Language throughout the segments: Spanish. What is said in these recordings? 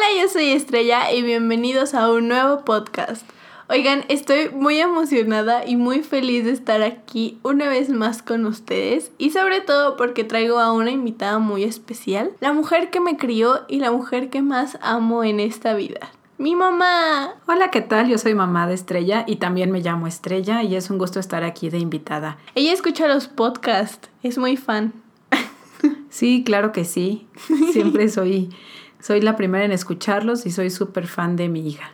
Hola, yo soy Estrella y bienvenidos a un nuevo podcast. Oigan, estoy muy emocionada y muy feliz de estar aquí una vez más con ustedes y sobre todo porque traigo a una invitada muy especial, la mujer que me crió y la mujer que más amo en esta vida. Mi mamá. Hola, ¿qué tal? Yo soy mamá de Estrella y también me llamo Estrella y es un gusto estar aquí de invitada. Ella escucha los podcasts, es muy fan. Sí, claro que sí. Siempre soy soy la primera en escucharlos y soy súper fan de mi hija.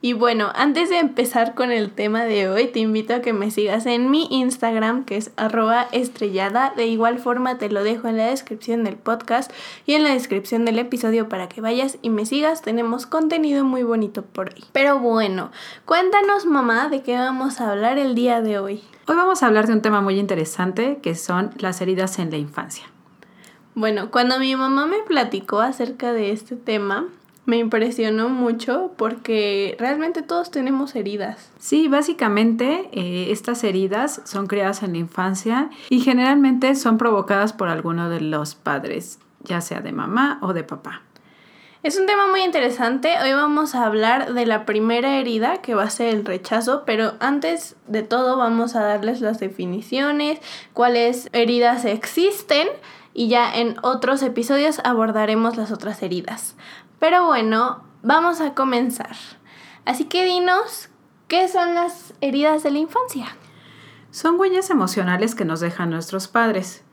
Y bueno, antes de empezar con el tema de hoy, te invito a que me sigas en mi Instagram, que es arroba estrellada. De igual forma te lo dejo en la descripción del podcast y en la descripción del episodio para que vayas y me sigas. Tenemos contenido muy bonito por ahí. Pero bueno, cuéntanos mamá de qué vamos a hablar el día de hoy. Hoy vamos a hablar de un tema muy interesante que son las heridas en la infancia. Bueno, cuando mi mamá me platicó acerca de este tema, me impresionó mucho porque realmente todos tenemos heridas. Sí, básicamente eh, estas heridas son creadas en la infancia y generalmente son provocadas por alguno de los padres, ya sea de mamá o de papá. Es un tema muy interesante. Hoy vamos a hablar de la primera herida, que va a ser el rechazo, pero antes de todo vamos a darles las definiciones, cuáles heridas existen y ya en otros episodios abordaremos las otras heridas. Pero bueno, vamos a comenzar. Así que dinos, ¿qué son las heridas de la infancia? Son huellas emocionales que nos dejan nuestros padres.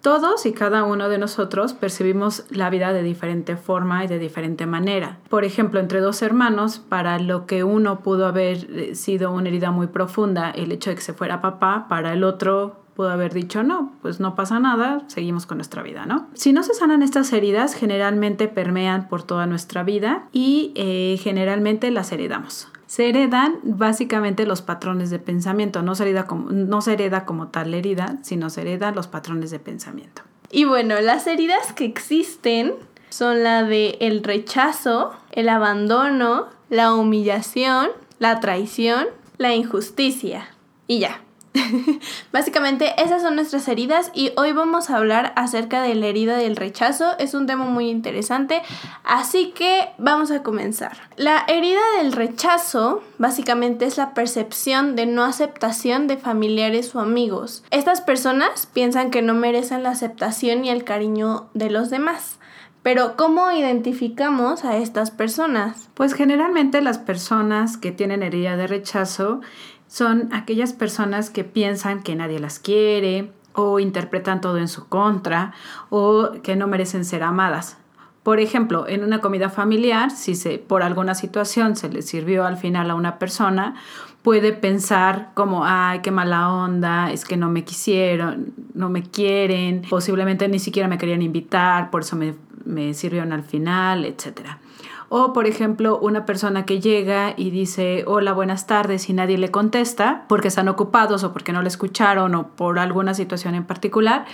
Todos y cada uno de nosotros percibimos la vida de diferente forma y de diferente manera. Por ejemplo, entre dos hermanos, para lo que uno pudo haber eh, sido una herida muy profunda, el hecho de que se fuera papá, para el otro pudo haber dicho, no, pues no pasa nada, seguimos con nuestra vida, ¿no? Si no se sanan estas heridas, generalmente permean por toda nuestra vida y eh, generalmente las heredamos. Se heredan básicamente los patrones de pensamiento, no se, hereda como, no hereda como tal herida, sino se heredan los patrones de pensamiento. Y bueno, las heridas que existen son la de el rechazo, el abandono, la humillación, la traición, la injusticia. Y ya, Básicamente esas son nuestras heridas y hoy vamos a hablar acerca de la herida del rechazo. Es un tema muy interesante, así que vamos a comenzar. La herida del rechazo básicamente es la percepción de no aceptación de familiares o amigos. Estas personas piensan que no merecen la aceptación y el cariño de los demás. Pero ¿cómo identificamos a estas personas? Pues generalmente las personas que tienen herida de rechazo son aquellas personas que piensan que nadie las quiere o interpretan todo en su contra o que no merecen ser amadas. Por ejemplo, en una comida familiar, si se, por alguna situación se le sirvió al final a una persona, puede pensar como, ay, qué mala onda, es que no me quisieron, no me quieren, posiblemente ni siquiera me querían invitar, por eso me, me sirvieron al final, etcétera. O, por ejemplo, una persona que llega y dice, hola, buenas tardes y nadie le contesta porque están ocupados o porque no le escucharon o por alguna situación en particular.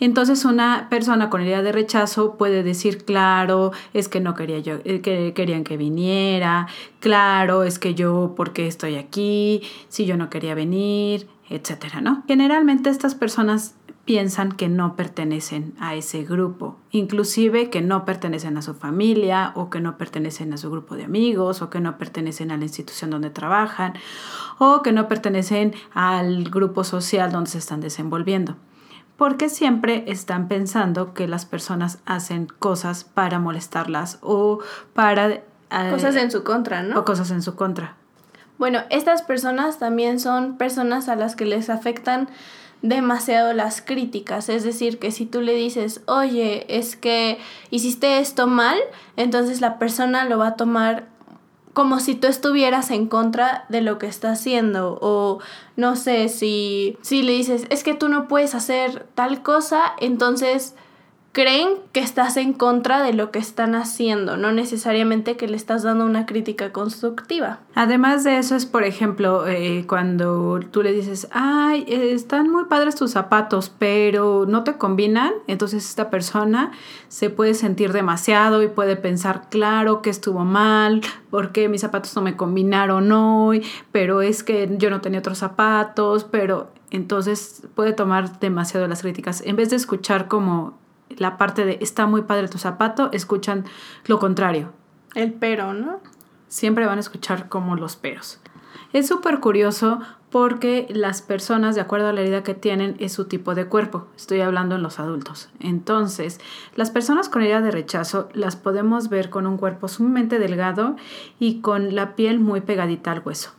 Entonces una persona con idea de rechazo puede decir, claro, es que no quería yo, eh, que querían que viniera, claro, es que yo, ¿por qué estoy aquí? Si yo no quería venir, etcétera, ¿no? Generalmente estas personas piensan que no pertenecen a ese grupo, inclusive que no pertenecen a su familia o que no pertenecen a su grupo de amigos o que no pertenecen a la institución donde trabajan o que no pertenecen al grupo social donde se están desenvolviendo. Porque siempre están pensando que las personas hacen cosas para molestarlas o para... Eh, cosas en su contra, ¿no? O cosas en su contra. Bueno, estas personas también son personas a las que les afectan demasiado las críticas. Es decir, que si tú le dices, oye, es que hiciste esto mal, entonces la persona lo va a tomar como si tú estuvieras en contra de lo que está haciendo. O no sé, si, si le dices, es que tú no puedes hacer tal cosa, entonces creen que estás en contra de lo que están haciendo, no necesariamente que le estás dando una crítica constructiva. Además de eso es, por ejemplo, eh, cuando tú le dices, ay, están muy padres tus zapatos, pero no te combinan, entonces esta persona se puede sentir demasiado y puede pensar, claro, que estuvo mal, porque mis zapatos no me combinaron hoy, pero es que yo no tenía otros zapatos, pero entonces puede tomar demasiado las críticas. En vez de escuchar como la parte de está muy padre tu zapato, escuchan lo contrario. El pero, ¿no? Siempre van a escuchar como los peros. Es súper curioso porque las personas, de acuerdo a la herida que tienen, es su tipo de cuerpo. Estoy hablando en los adultos. Entonces, las personas con herida de rechazo las podemos ver con un cuerpo sumamente delgado y con la piel muy pegadita al hueso.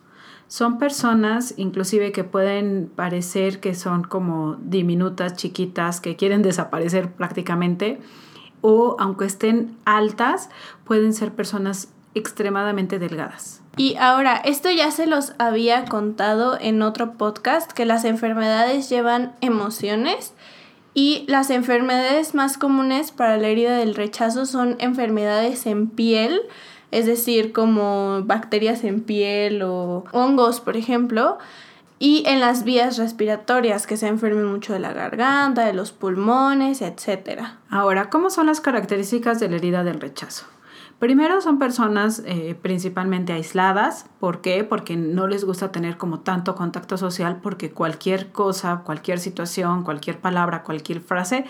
Son personas inclusive que pueden parecer que son como diminutas, chiquitas, que quieren desaparecer prácticamente, o aunque estén altas, pueden ser personas extremadamente delgadas. Y ahora, esto ya se los había contado en otro podcast, que las enfermedades llevan emociones y las enfermedades más comunes para la herida del rechazo son enfermedades en piel, es decir, como bacterias en piel o hongos, por ejemplo, y en las vías respiratorias, que se enfermen mucho de la garganta, de los pulmones, etc. Ahora, ¿cómo son las características de la herida del rechazo? Primero son personas eh, principalmente aisladas. ¿Por qué? Porque no les gusta tener como tanto contacto social porque cualquier cosa, cualquier situación, cualquier palabra, cualquier frase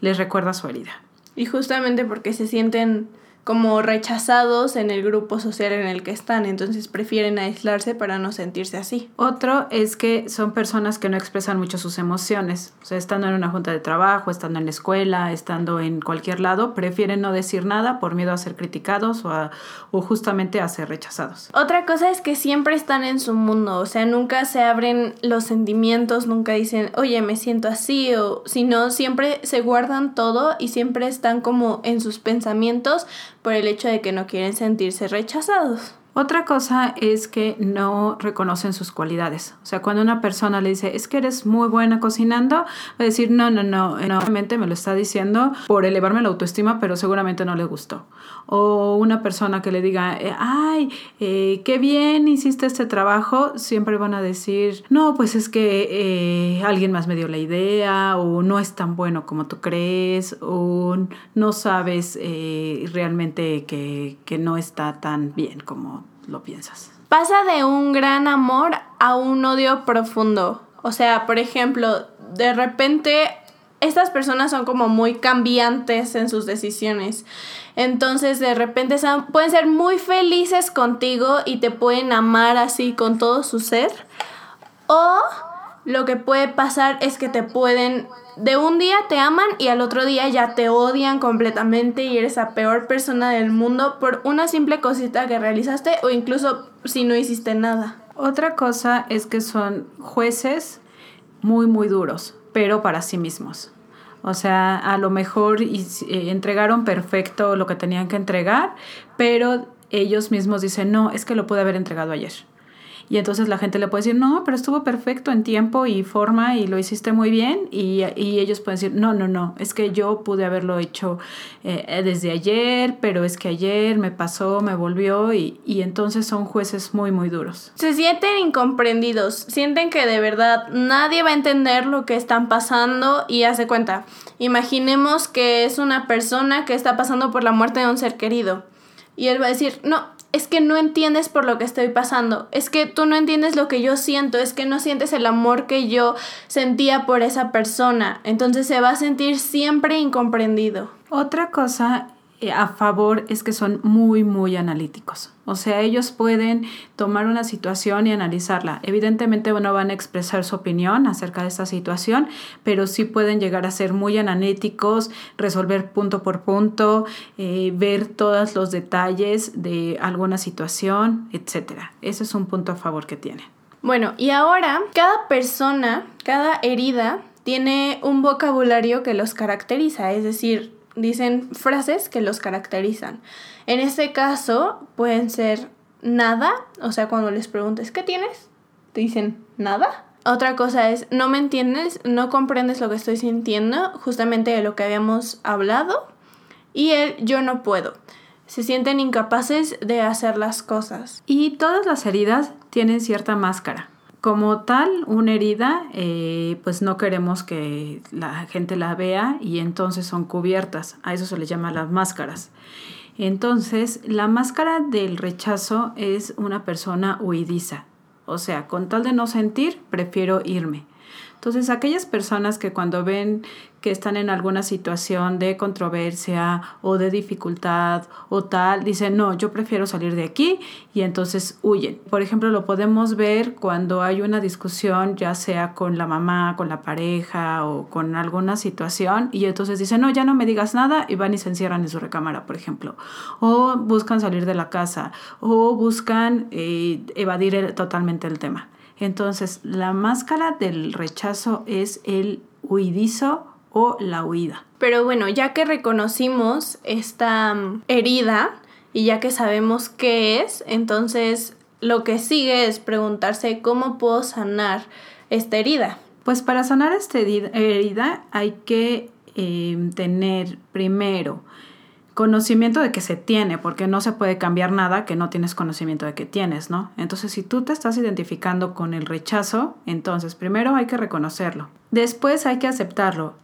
les recuerda su herida. Y justamente porque se sienten como rechazados en el grupo social en el que están, entonces prefieren aislarse para no sentirse así. Otro es que son personas que no expresan mucho sus emociones, o sea, estando en una junta de trabajo, estando en la escuela, estando en cualquier lado, prefieren no decir nada por miedo a ser criticados o, o justamente a ser rechazados. Otra cosa es que siempre están en su mundo, o sea, nunca se abren los sentimientos, nunca dicen, oye, me siento así, o sino siempre se guardan todo y siempre están como en sus pensamientos por el hecho de que no quieren sentirse rechazados. Otra cosa es que no reconocen sus cualidades. O sea, cuando una persona le dice, es que eres muy buena cocinando, va a decir, no, no, no, no, me lo está diciendo por elevarme la autoestima, pero seguramente no le gustó. O una persona que le diga, eh, ay, eh, qué bien hiciste este trabajo, siempre van a decir, no, pues es que eh, alguien más me dio la idea, o no es tan bueno como tú crees, o no sabes realmente que, que no está tan bien como lo piensas. Pasa de un gran amor a un odio profundo. O sea, por ejemplo, de repente estas personas son como muy cambiantes en sus decisiones. Entonces, de repente pueden ser muy felices contigo y te pueden amar así con todo su ser. O lo que puede pasar es que te pueden de un día te aman y al otro día ya te odian completamente y eres la peor persona del mundo por una simple cosita que realizaste o incluso si no hiciste nada. Otra cosa es que son jueces muy muy duros, pero para sí mismos. O sea, a lo mejor eh, entregaron perfecto lo que tenían que entregar, pero ellos mismos dicen, no, es que lo pude haber entregado ayer. Y entonces la gente le puede decir, no, pero estuvo perfecto en tiempo y forma y lo hiciste muy bien. Y, ellos pueden decir, no, no, no, es que yo pude haberlo hecho eh, desde ayer, pero es que ayer me pasó, me volvió y, y entonces son jueces muy, muy duros. Se sienten incomprendidos, sienten que de verdad nadie va a entender lo que están pasando y hace cuenta. Imaginemos que es una persona que está pasando por la muerte de un ser querido. Y él va a decir, no, es que no entiendes por lo que estoy pasando, es que tú no entiendes lo que yo siento, es que no sientes el amor que yo sentía por esa persona, entonces se va a sentir siempre incomprendido. Otra cosa a favor es que son muy, muy analíticos. O sea, ellos pueden tomar una situación y analizarla. Evidentemente no van a expresar su opinión acerca de esta situación, pero sí pueden llegar a ser muy analíticos, resolver punto por punto, eh, ver todos los detalles de alguna situación, etc. Ese es un punto a favor que tiene. Bueno, y ahora cada persona, cada herida tiene un vocabulario que los caracteriza, es decir, dicen frases que los caracterizan. En este caso pueden ser nada, o sea, cuando les preguntes, ¿qué tienes? Te dicen nada. Otra cosa es, no me entiendes, no comprendes lo que estoy sintiendo, justamente de lo que habíamos hablado. Y el yo no puedo. Se sienten incapaces de hacer las cosas. Y todas las heridas tienen cierta máscara como tal, una herida, eh, pues no queremos que la gente la vea y entonces son cubiertas. A eso se le llama las máscaras. Entonces, la máscara del rechazo es una persona huidiza. O sea, con tal de no sentir, prefiero irme. Entonces, aquellas personas que cuando ven que están en alguna situación de controversia o de dificultad o tal, dicen, no, yo prefiero salir de aquí y entonces huyen. Por ejemplo, lo podemos ver cuando hay una discusión, ya sea con la mamá, con la pareja o con alguna situación, y entonces dicen, no, ya no me digas nada y van y se encierran en su recámara, por ejemplo. O buscan salir de la casa o buscan eh, evadir totalmente el tema. Entonces, la máscara del rechazo es el huidizo o la huida. Pero bueno, ya que reconocimos esta mm, herida y ya que sabemos qué es, entonces lo que sigue es preguntarse cómo puedo sanar esta herida. Pues para sanar esta herida hay que em, tener primero conocimiento de que se tiene, porque no se puede cambiar nada que no tienes conocimiento de que tienes, ¿no? Entonces, si tú te estás identificando con el rechazo, entonces primero hay que reconocerlo. Después hay que aceptarlo.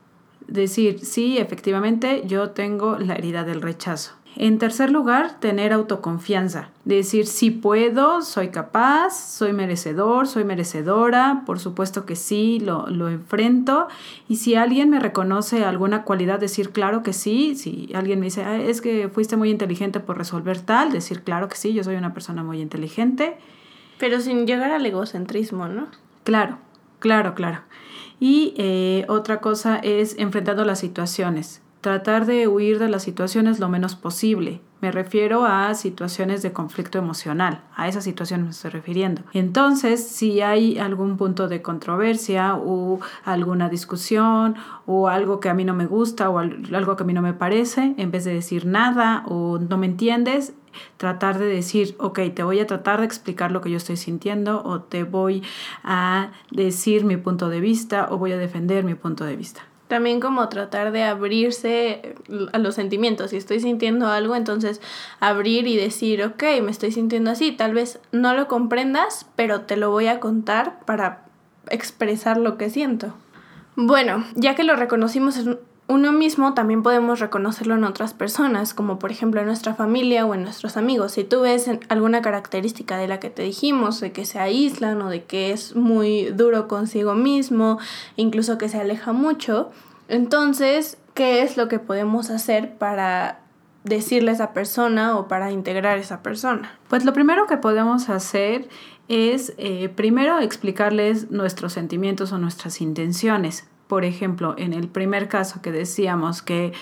Decir, sí, efectivamente, yo tengo la herida del rechazo. En tercer lugar, tener autoconfianza. Decir, sí puedo, soy capaz, soy merecedor, soy merecedora, por supuesto que sí, lo, lo, enfrento. Y si alguien me reconoce alguna cualidad, decir, claro que sí. Si alguien me dice, ah, es que fuiste muy inteligente por resolver tal, decir, claro que sí, yo soy una persona muy inteligente. Pero sin llegar al egocentrismo, ¿no? Claro, claro, claro. Y eh, otra cosa es enfrentando las situaciones tratar de huir de las situaciones lo menos posible. Me refiero a situaciones de conflicto emocional, a esa situación me estoy refiriendo. Entonces, si hay algún punto de controversia o alguna discusión o algo que a mí no me gusta o algo que a mí no me parece, en vez de decir nada o no me entiendes, tratar de decir, ok, te voy a tratar de explicar lo que yo estoy sintiendo o te voy a decir mi punto de vista o voy a defender mi punto de vista. También como tratar de abrirse a los sentimientos. Si estoy sintiendo algo, entonces abrir y decir, ok, me estoy sintiendo así. Tal vez no lo comprendas, pero te lo voy a contar para expresar lo que siento. Bueno, ya que lo reconocimos uno mismo, también podemos reconocerlo en otras personas, como por ejemplo en nuestra familia o en nuestros amigos. Si tú ves alguna característica de la que te dijimos, de que se aíslan o de que es muy duro consigo mismo, incluso que se aleja mucho, entonces, ¿qué es lo que podemos hacer para decirle a esa persona o para integrar a esa persona? Pues lo primero que podemos hacer es eh, primero explicarles nuestros sentimientos o nuestras intenciones por ejemplo, en el primer caso que decíamos que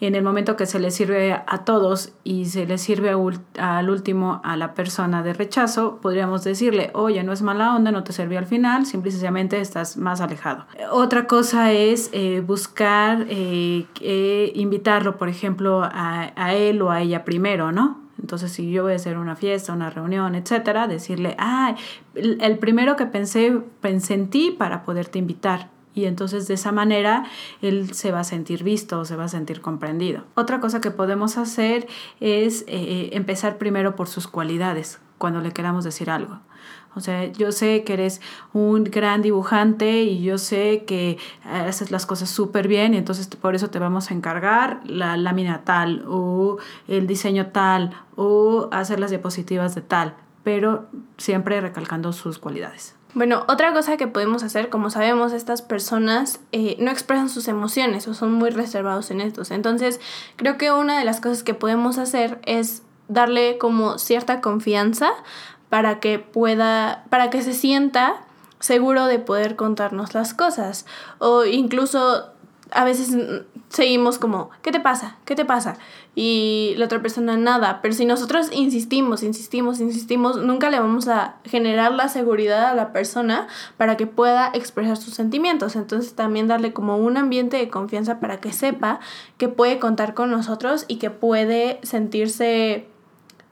en el momento que se le sirve a todos y se le sirve al último a la persona de rechazo, podríamos decirle, oye, no es mala onda, no te sirvió al final, simplemente estás más alejado. Otra cosa es eh, buscar eh, invitarlo, por ejemplo, a, a él o a ella primero, ¿no? Entonces, si yo voy a hacer una fiesta, una reunión, etcétera, decirle, ah, el primero que pensé, pensé en ti para poderte invitar y entonces de esa manera él se va a sentir visto o se va a sentir comprendido. Otra cosa que podemos hacer es eh, empezar primero por sus cualidades cuando le queramos decir algo. O sea, yo sé que eres un gran dibujante y yo sé que haces las cosas súper bien y entonces por eso te vamos a encargar la lámina tal o el diseño tal o hacer las diapositivas de tal, pero siempre recalcando sus cualidades. Bueno, otra cosa que podemos hacer, como sabemos, estas personas eh, no expresan sus emociones o son muy reservados en estos. Entonces, creo que una de las cosas que podemos hacer es darle como cierta confianza para que pueda, para que se sienta seguro de poder contarnos las cosas. O incluso a veces seguimos como, ¿qué te pasa? ¿Qué te pasa? Y la otra persona nada. Pero si nosotros insistimos, insistimos, insistimos, nunca le vamos a generar la seguridad a la persona para que pueda expresar sus sentimientos. Entonces también darle como un ambiente de confianza para que sepa que puede contar con nosotros y que puede sentirse,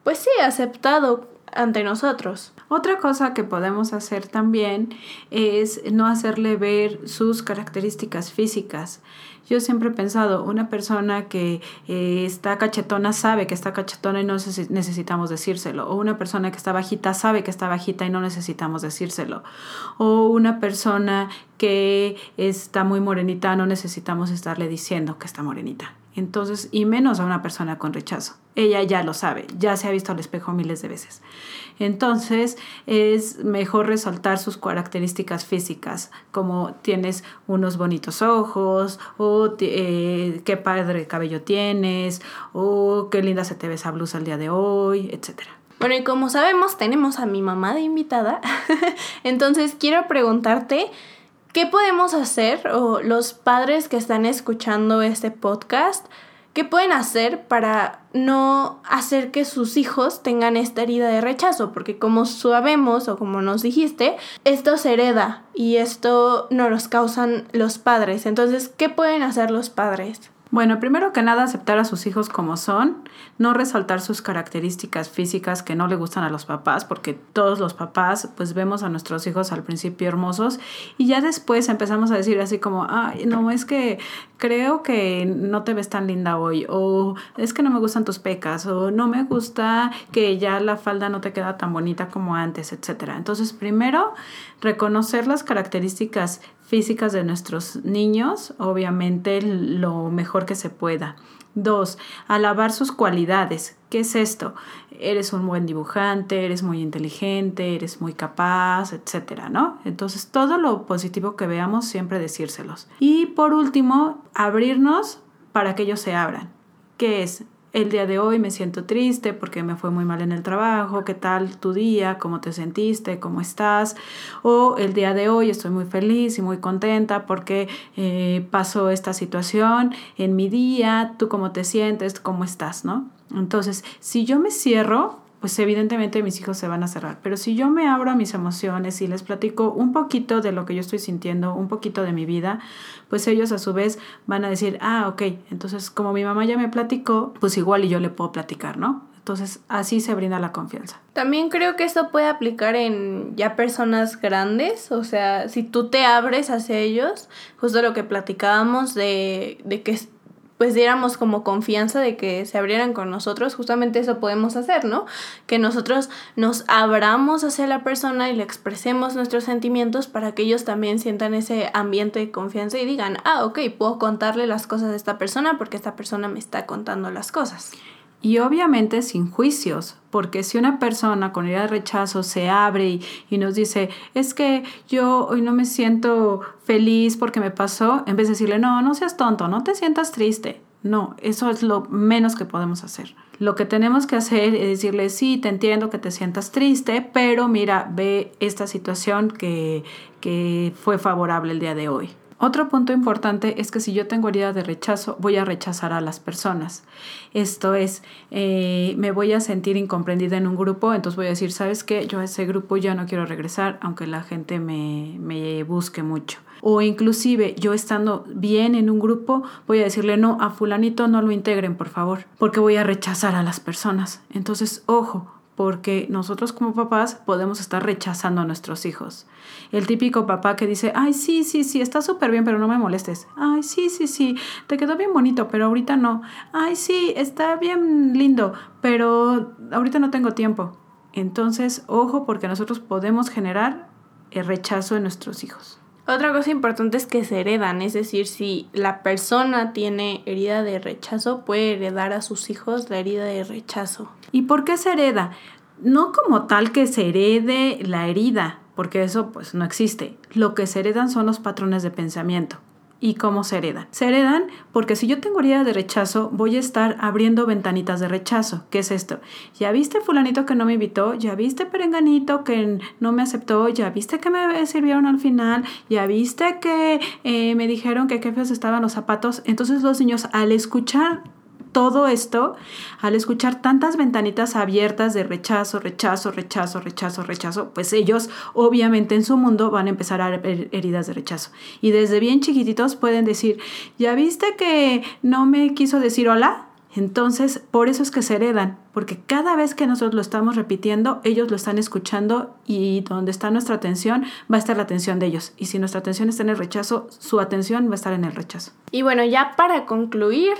pues sí, aceptado ante nosotros. Otra cosa que podemos hacer también es no hacerle ver sus características físicas. Yo siempre he pensado, una persona que eh, está cachetona sabe que está cachetona y no necesitamos decírselo. O una persona que está bajita sabe que está bajita y no necesitamos decírselo. O una persona que está muy morenita no necesitamos estarle diciendo que está morenita. Entonces, y menos a una persona con rechazo. Ella ya lo sabe, ya se ha visto al espejo miles de veces. Entonces, es mejor resaltar sus características físicas, como tienes unos bonitos ojos, o eh, qué padre cabello tienes, o qué linda se te ve esa blusa el día de hoy, etc. Bueno, y como sabemos, tenemos a mi mamá de invitada. Entonces, quiero preguntarte ¿Qué podemos hacer o los padres que están escuchando este podcast? ¿Qué pueden hacer para no hacer que sus hijos tengan esta herida de rechazo? Porque como sabemos o como nos dijiste, esto se hereda y esto no los causan los padres. Entonces, ¿qué pueden hacer los padres? Bueno, primero que nada, aceptar a sus hijos como son, no resaltar sus características físicas que no le gustan a los papás, porque todos los papás pues vemos a nuestros hijos al principio hermosos y ya después empezamos a decir así como, ay, no, es que creo que no te ves tan linda hoy, o es que no me gustan tus pecas, o no me gusta que ya la falda no te queda tan bonita como antes, etc. Entonces, primero, reconocer las características físicas de nuestros niños, obviamente lo mejor que se pueda. Dos, alabar sus cualidades. ¿Qué es esto? Eres un buen dibujante, eres muy inteligente, eres muy capaz, etcétera, ¿no? Entonces, todo lo positivo que veamos, siempre decírselos. Y por último, abrirnos para que ellos se abran. ¿Qué es? El día de hoy me siento triste porque me fue muy mal en el trabajo, qué tal tu día, cómo te sentiste, cómo estás, o el día de hoy estoy muy feliz y muy contenta porque eh, pasó esta situación en mi día, tú cómo te sientes, cómo estás, ¿no? Entonces, si yo me cierro, pues evidentemente mis hijos se van a cerrar. Pero si yo me abro a mis emociones y les platico un poquito de lo que yo estoy sintiendo, un poquito de mi vida, pues ellos a su vez van a decir, ah, ok, entonces como mi mamá ya me platicó, pues igual y yo le puedo platicar, ¿no? Entonces así se brinda la confianza. También creo que esto puede aplicar en ya personas grandes, o sea, si tú te abres hacia ellos, justo lo que platicábamos de, de que pues diéramos como confianza de que se abrieran con nosotros, justamente eso podemos hacer, ¿no? Que nosotros nos abramos hacia la persona y le expresemos nuestros sentimientos para que ellos también sientan ese ambiente de confianza y digan, ah, ok, puedo contarle las cosas a esta persona porque esta persona me está contando las cosas. Y obviamente sin juicios, porque si una persona con idea de rechazo se abre y, nos dice, es que yo hoy no me siento feliz porque me pasó, en vez de decirle, no, no seas tonto, no te sientas triste. No, eso es lo menos que podemos hacer. Lo que tenemos que hacer es decirle, sí, te entiendo que te sientas triste, pero mira, ve esta situación que, que fue favorable el día de hoy. Otro punto importante es que si yo tengo herida de rechazo, voy a rechazar a las personas. Esto es, eh, me voy a sentir incomprendida en un grupo, entonces voy a decir, ¿sabes qué? Yo a ese grupo ya no quiero regresar, aunque la gente me, me busque mucho. O inclusive yo estando bien en un grupo, voy a decirle, no, a fulanito no lo integren, por favor, porque voy a rechazar a las personas. Entonces, ojo, porque nosotros como papás podemos estar rechazando a nuestros hijos. El típico papá que dice, ay, sí, sí, sí, está súper bien, pero no me molestes. Ay, sí, sí, sí, te quedó bien bonito, pero ahorita no. Ay, sí, está bien lindo, pero ahorita no tengo tiempo. Entonces, ojo, porque nosotros podemos generar el rechazo en nuestros hijos. Otra cosa importante es que se heredan, es decir, si la persona tiene herida de rechazo, puede heredar a sus hijos la herida de rechazo. ¿Y por qué se hereda? No como tal que se herede la herida, porque eso pues no existe. Lo que se heredan son los patrones de pensamiento y cómo se heredan. Se heredan porque si yo tengo herida de rechazo, voy a estar abriendo ventanitas de rechazo. ¿Qué es esto? Ya viste fulanito que no me invitó, ya viste perenganito que no me aceptó, ya viste que me sirvieron al final, ya viste que eh, me dijeron que qué feos estaban los zapatos. Entonces los niños al escuchar todo esto, al escuchar tantas ventanitas abiertas de rechazo, rechazo, rechazo, rechazo, rechazo, pues ellos obviamente en su mundo van a empezar a ver heridas de rechazo. Y desde bien chiquititos pueden decir, ¿ya viste que no me quiso decir hola? Entonces, por eso es que se heredan, porque cada vez que nosotros lo estamos repitiendo, ellos lo están escuchando y donde está nuestra atención va a estar la atención de ellos. Y si nuestra atención está en el rechazo, su atención va a estar en el rechazo. Y bueno, ya para concluir,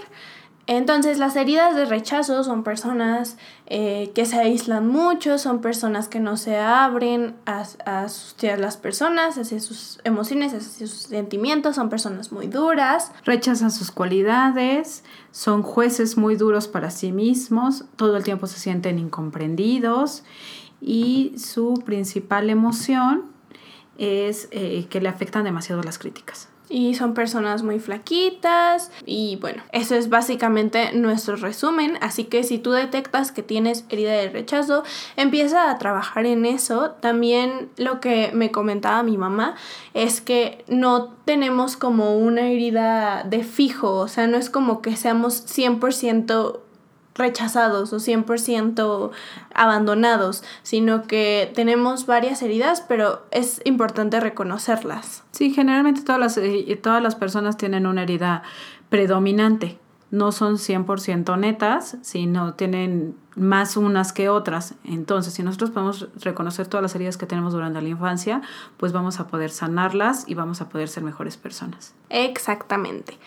Entonces las heridas de rechazo son personas eh, que se aíslan mucho, son personas que no se abren a, a, las personas, hacia sus emociones, hacia sus sentimientos, son personas muy duras. Rechazan sus cualidades, son jueces muy duros para sí mismos, todo el tiempo se sienten incomprendidos y su principal emoción es eh, que le afectan demasiado las críticas y son personas muy flaquitas. Y bueno, eso es básicamente nuestro resumen, así que si tú detectas que tienes herida de rechazo, empieza a trabajar en eso. También lo que me comentaba mi mamá es que no tenemos como una herida de fijo, o sea, no es como que seamos 100% rechazados o 100% abandonados, sino que tenemos varias heridas, pero es importante reconocerlas. Sí, generalmente todas las, eh, todas las personas tienen una herida predominante. No son 100% netas, sino tienen más unas que otras. Entonces, si nosotros podemos reconocer todas las heridas que tenemos durante la infancia, pues vamos a poder sanarlas y vamos a poder ser mejores personas. Exactamente.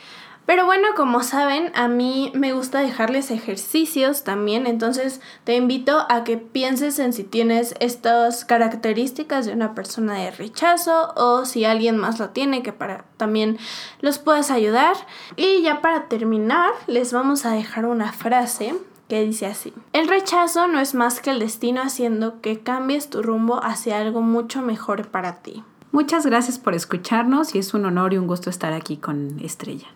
Pero bueno, como saben, a mí me gusta dejarles ejercicios también, entonces te invito a que pienses en si tienes estas características de una persona de rechazo o si alguien más lo tiene, que para también los puedas ayudar. Y ya para terminar, les vamos a dejar una frase que dice así, el rechazo no es más que el destino haciendo que cambies tu rumbo hacia algo mucho mejor para ti. Muchas gracias por escucharnos y es un honor y un gusto estar aquí con Estrella.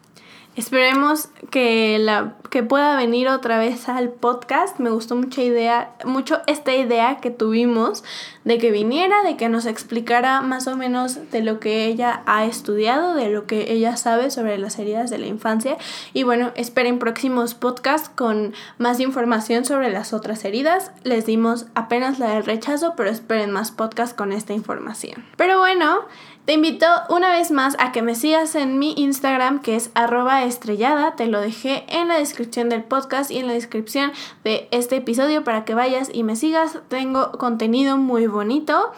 Esperemos que, la, que pueda venir otra vez al podcast. Me gustó mucha idea, mucho esta idea que tuvimos de que viniera, de que nos explicara más o menos de lo que ella ha estudiado, de lo que ella sabe sobre las heridas de la infancia. Y bueno, esperen próximos podcasts con más información sobre las otras heridas. Les dimos apenas la del rechazo, pero esperen más podcasts con esta información. Pero bueno, te invito una vez más a que me sigas en mi Instagram que es arroba estrellada. Te lo dejé en la descripción del podcast y en la descripción de este episodio para que vayas y me sigas. Tengo contenido muy bonito.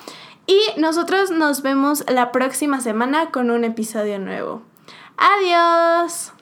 Y nosotros nos vemos la próxima semana con un episodio nuevo. Adiós.